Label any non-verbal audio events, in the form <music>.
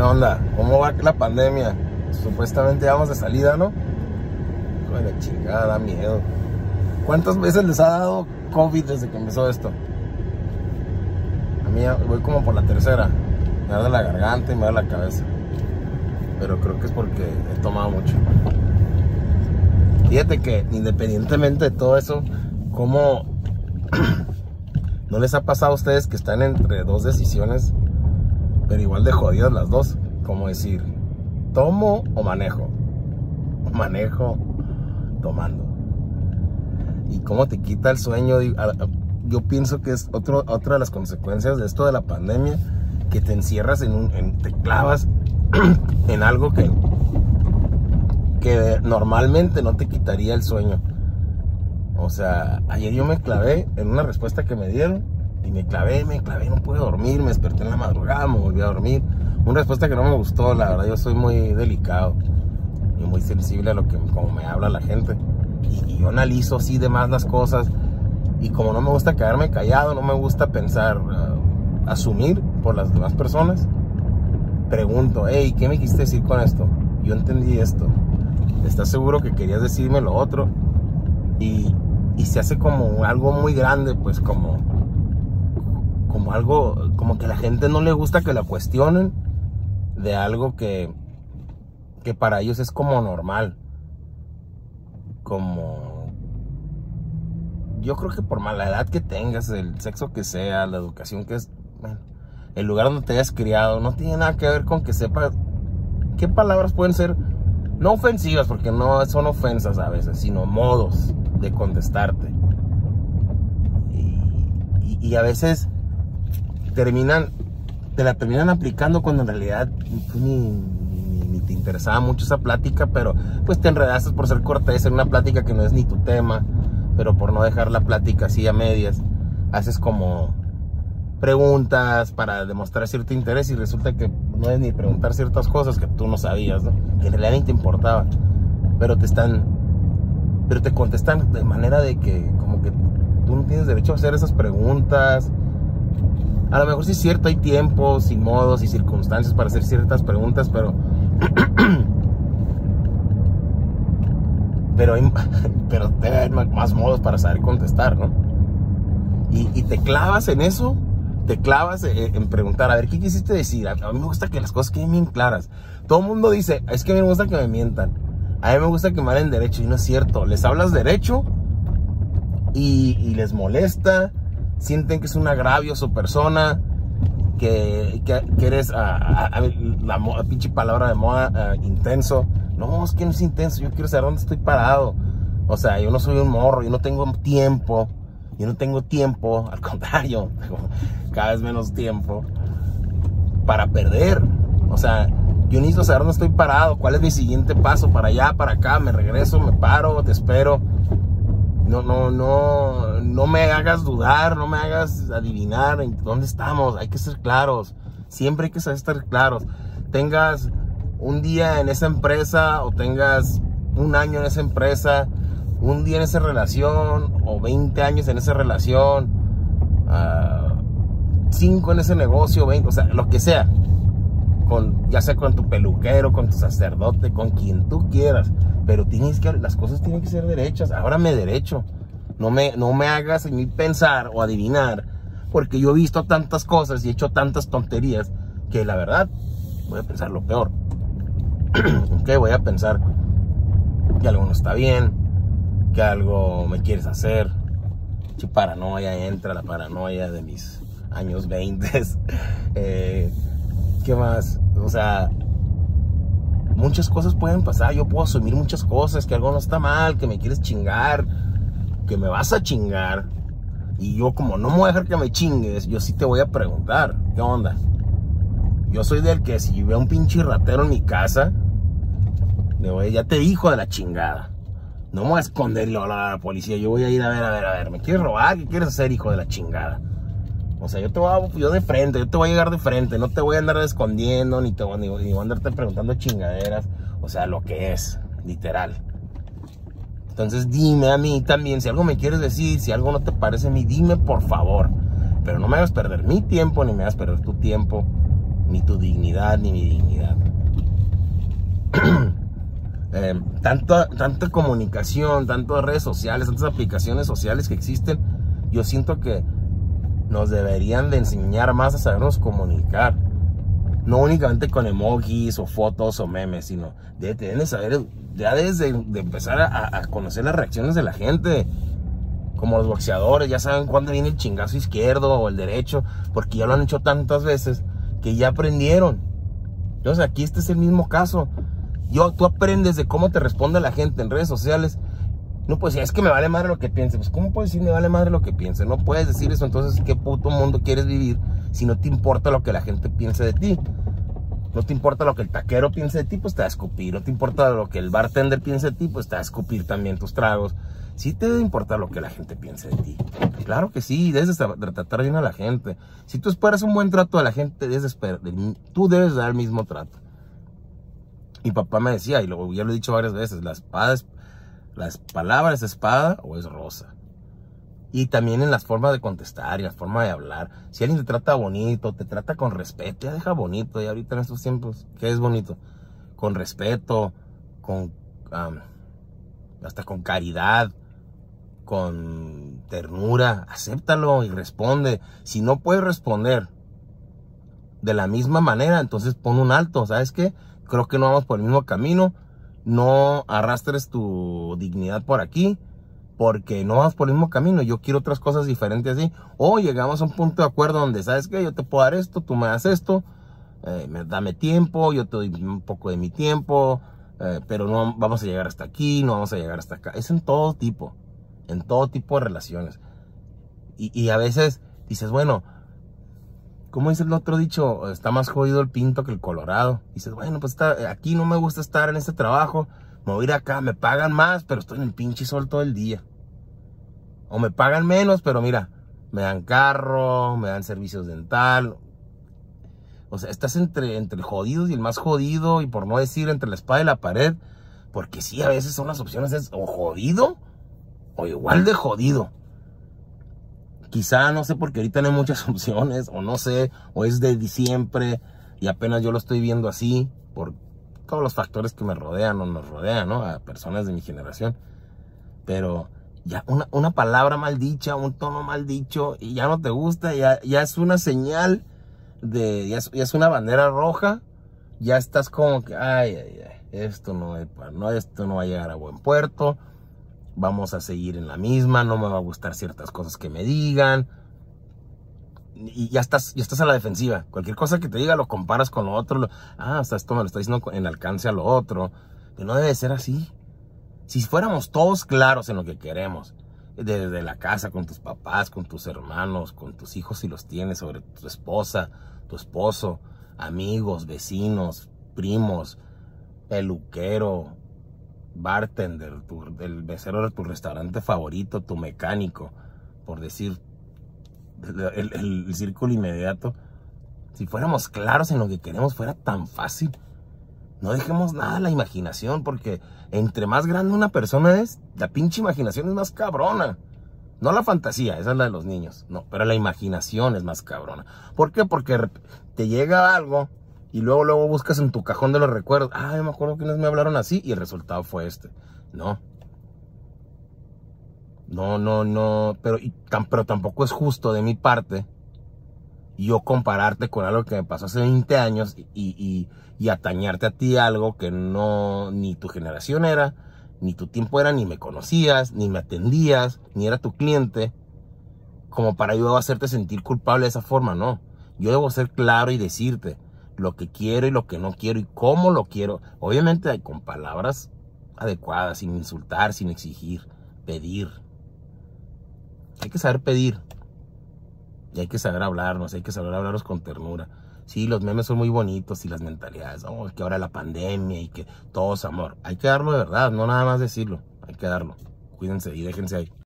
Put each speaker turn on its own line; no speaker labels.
¿Qué onda? ¿Cómo va la pandemia? Supuestamente vamos de salida, ¿no? Hijo chingada, da miedo. ¿Cuántas veces les ha dado COVID desde que empezó esto? A mí voy como por la tercera. Me da la garganta y me da la cabeza. Pero creo que es porque he tomado mucho. Fíjate que independientemente de todo eso, ¿cómo <clears throat> no les ha pasado a ustedes que están entre dos decisiones, pero igual de jodidas las dos? Como decir, ¿tomo o manejo? Manejo tomando. ¿Y cómo te quita el sueño? Yo pienso que es otro, otra de las consecuencias de esto de la pandemia, que te encierras en un, en, te clavas <clears throat> en algo que, que normalmente no te quitaría el sueño. O sea, ayer yo me clavé en una respuesta que me dieron y me clavé, me clavé, no pude dormir, me desperté en la madrugada, me volví a dormir. Una respuesta que no me gustó, la verdad, yo soy muy delicado y muy sensible a lo que como me habla la gente. Y, yo analizo así de más las cosas y como no me gusta quedarme callado, no me gusta pensar, uh, asumir por las demás personas, pregunto, hey, ¿qué me quisiste decir con esto? Yo entendí esto. ¿Estás seguro que querías decirme lo otro? Y, y se hace como algo muy grande, pues como, como algo, como que la gente no le gusta que la cuestionen de algo que, que para ellos es como normal. Como, yo creo que por mala edad que tengas, el sexo que sea, la educación que es, bueno, el lugar donde te hayas criado, no tiene nada que ver con que sepas qué palabras pueden ser, no ofensivas, porque no son ofensas a veces, sino modos de contestarte. Y a veces terminan, te la terminan aplicando cuando en realidad pues, ni, ni, ni, te interesaba mucho esa plática, pero pues te enredaste por ser cortés en una plática que no es ni tu tema, pero por no dejar la plática así a medias, haces como preguntas para demostrar cierto interés y resulta que no es ni preguntar ciertas cosas que tú no sabías, ¿no? que en realidad ni te importaba, pero te están, pero te contestan de manera de que como que tú no tienes derecho a hacer esas preguntas. A lo mejor sí es cierto, hay tiempos y modos y circunstancias para hacer ciertas preguntas, pero <clears throat> pero, hay, <laughs> pero debe haber más modos para saber contestar, ¿no? Y, te clavas en eso te clavas en preguntar, a ver, ¿qué quisiste decir? A mí me gusta que las cosas queden bien claras. Todo el mundo dice, es que a mí me gusta que me mientan. A mí me gusta que me hablen derecho y no es cierto. Les hablas derecho y les molesta, sienten que es un agravio a su persona, que, que, que eres, a, a, a, la, la, pinche palabra de moda, intenso. No, es que no es intenso, yo quiero saber dónde estoy parado. O sea, yo no soy un morro, yo no tengo tiempo yo no tengo tiempo, <laughs> al contrario, cada vez menos tiempo para perder. O sea, yo necesito saber dónde estoy parado, cuál es mi siguiente paso, para allá, para acá, me regreso, me paro, te espero. No, no, no, no me hagas dudar, no me hagas adivinar en dónde estamos. Hay que ser claros. Siempre hay que estar claros. Tengas un día en esa empresa o tengas un año en esa empresa, un día en esa relación o 20 años en esa relación, 5 uh, en ese negocio, 20, o sea, lo que sea. Con, ya sea con tu peluquero, con tu sacerdote, con quien tú quieras. Pero tienes que, las cosas tienen que ser derechas. Ahora me derecho. No me, no me hagas en pensar o adivinar. Porque yo he visto tantas cosas y he hecho tantas tonterías que la verdad voy a pensar lo peor. <clears throat> ok, voy a pensar que algo no está bien, que algo me quieres hacer. Si paranoia entra, la paranoia de mis años 20. <laughs> eh, ¿Qué más? O sea, muchas cosas pueden pasar. Yo puedo asumir muchas cosas, que algo no está mal, que me quieres chingar, que me vas a chingar. Y yo como no me voy a dejar que me chingues, yo sí te voy a preguntar, ¿qué onda? Yo soy del que si veo un pinche ratero en mi casa, le voy, ya te dijo de la chingada. No me voy a esconderlo a la policía. Yo voy a ir a ver, a ver, a ver. ¿Me quieres robar? ¿Qué quieres hacer, hijo de la chingada? O sea, yo te voy a, yo de frente, yo te voy a llegar de frente. No te voy a andar escondiendo, ni te voy, a andarte preguntando chingaderas. O sea, lo que es, literal. Entonces dime a mí también, si algo me quieres decir, si algo no te parece a mí, dime por favor. Pero no me hagas perder mi tiempo, ni me hagas perder tu tiempo, ni tu dignidad, ni mi dignidad. <clears throat> eh, tanta, tanta comunicación, tantas redes sociales, tantas aplicaciones sociales que existen, yo siento que nos deberían de enseñar más a sabernos comunicar. No únicamente con emojis o fotos o memes, sino de, de saber, ya desde de empezar a, conocer las reacciones de la gente. Como los boxeadores, ya saben cuándo viene el chingazo izquierdo o el derecho, porque ya lo han hecho tantas veces que ya aprendieron. Entonces aquí este es el mismo caso. Yo, tú aprendes de cómo te responde la gente en redes sociales. No puedes decir, es que me vale madre lo que piense. Pues, ¿cómo puedes decir me vale madre lo que piense? No puedes decir eso. Entonces, ¿qué puto mundo quieres vivir si no te importa lo que la gente piense de ti? No te importa lo que el taquero piense de ti, pues te va a escupir. No te importa lo que el bartender piense de ti, pues te va a escupir también tus tragos. Sí te debe importar lo que la gente piense de ti. Claro que sí, debes de tratar bien a la gente. Si tú esperas un buen trato a la gente, debes tú debes dar el mismo trato. Mi papá me decía, y ya lo he dicho varias veces, la espada es, las palabras es espada o es rosa. Y también en las formas de contestar y la forma de hablar. Si alguien te trata bonito, te trata con respeto, ya deja bonito. Y ahorita en estos tiempos, ¿qué es bonito? Con respeto, con hasta con caridad, con ternura. Acéptalo y responde. Si no puedes responder de la misma manera, entonces pon un alto. ¿Sabes qué? Creo que no vamos por el mismo camino. No arrastres tu dignidad por aquí porque no vas por el mismo camino, yo quiero otras cosas diferentes así, o llegamos a un punto de acuerdo donde, ¿sabes qué? Yo te puedo dar esto, tú me das esto, eh, dame tiempo, yo te doy un poco de mi tiempo, eh, pero no vamos a llegar hasta aquí, no vamos a llegar hasta acá, es en todo tipo, en todo tipo de relaciones. Y a veces dices, bueno, ¿cómo dice el otro dicho? Está más jodido el pinto que el colorado. Dices, bueno, pues está, aquí no me gusta estar en este trabajo, me voy a ir acá, me pagan más, pero estoy en el pinche sol todo el día. O me pagan menos, pero mira, me dan carro, me dan servicios dental. O sea, estás entre, entre el jodido y el más jodido, y por no decir entre la espada y la pared, porque sí, a veces son las opciones es o jodido o igual de jodido. Quizá, no sé, porque ahorita no hay muchas <laughs> opciones, o no sé, o es de siempre y apenas yo lo estoy viendo así, por todos los factores que me rodean o nos rodean, ¿no? A personas de mi generación. Pero ya una, palabra mal dicha, un tono mal dicho, y ya no te gusta, ya, ya es una señal de, ya es, una bandera roja, ya estás como que, ay, ay, ay, esto no, no, esto no va a llegar a buen puerto, vamos a seguir en la misma, no me va a gustar ciertas cosas que me digan, y ya estás, ya estás a la defensiva. Cualquier cosa que te diga lo comparas con lo otro. ah, hasta esto me lo está diciendo en alcance a lo otro. Que no debe ser así. Si fuéramos todos claros en lo que queremos, desde la casa, con tus papás, con tus hermanos, con tus hijos si los tienes, sobre tu esposa, tu esposo, amigos, vecinos, primos, peluquero, bartender, tu, el becero de tu restaurante favorito, tu mecánico, por decir el, el círculo inmediato. Si fuéramos claros en lo que queremos, fuera tan fácil. No dejemos nada a la imaginación, porque entre más grande una persona es, la pinche imaginación es más cabrona. No la fantasía, esa es la de los niños, no, pero la imaginación es más cabrona. ¿Por qué? Porque te llega algo y luego luego buscas en tu cajón de los recuerdos, ah, me acuerdo que me hablaron así y el resultado fue este. No. No, no, no, pero, pero tampoco es justo de mi parte yo compararte con algo que me pasó hace 20 años y, y, atañarte a ti algo que no, ni tu generación era, ni tu tiempo era, ni me conocías, ni me atendías, ni era tu cliente, como para yo hacerte sentir culpable de esa forma, no. Yo debo ser claro y decirte lo que quiero y lo que no quiero y cómo lo quiero. Obviamente con palabras adecuadas, sin insultar, sin exigir, pedir. Hay que saber pedir. Y hay que saber hablarnos, hay que saber hablarnos con ternura. Sí, los memes son muy bonitos y las mentalidades, oh, que ahora la pandemia y que todo es amor. Hay que darlo de verdad, no nada más decirlo, hay que darlo. Cuídense y déjense ahí.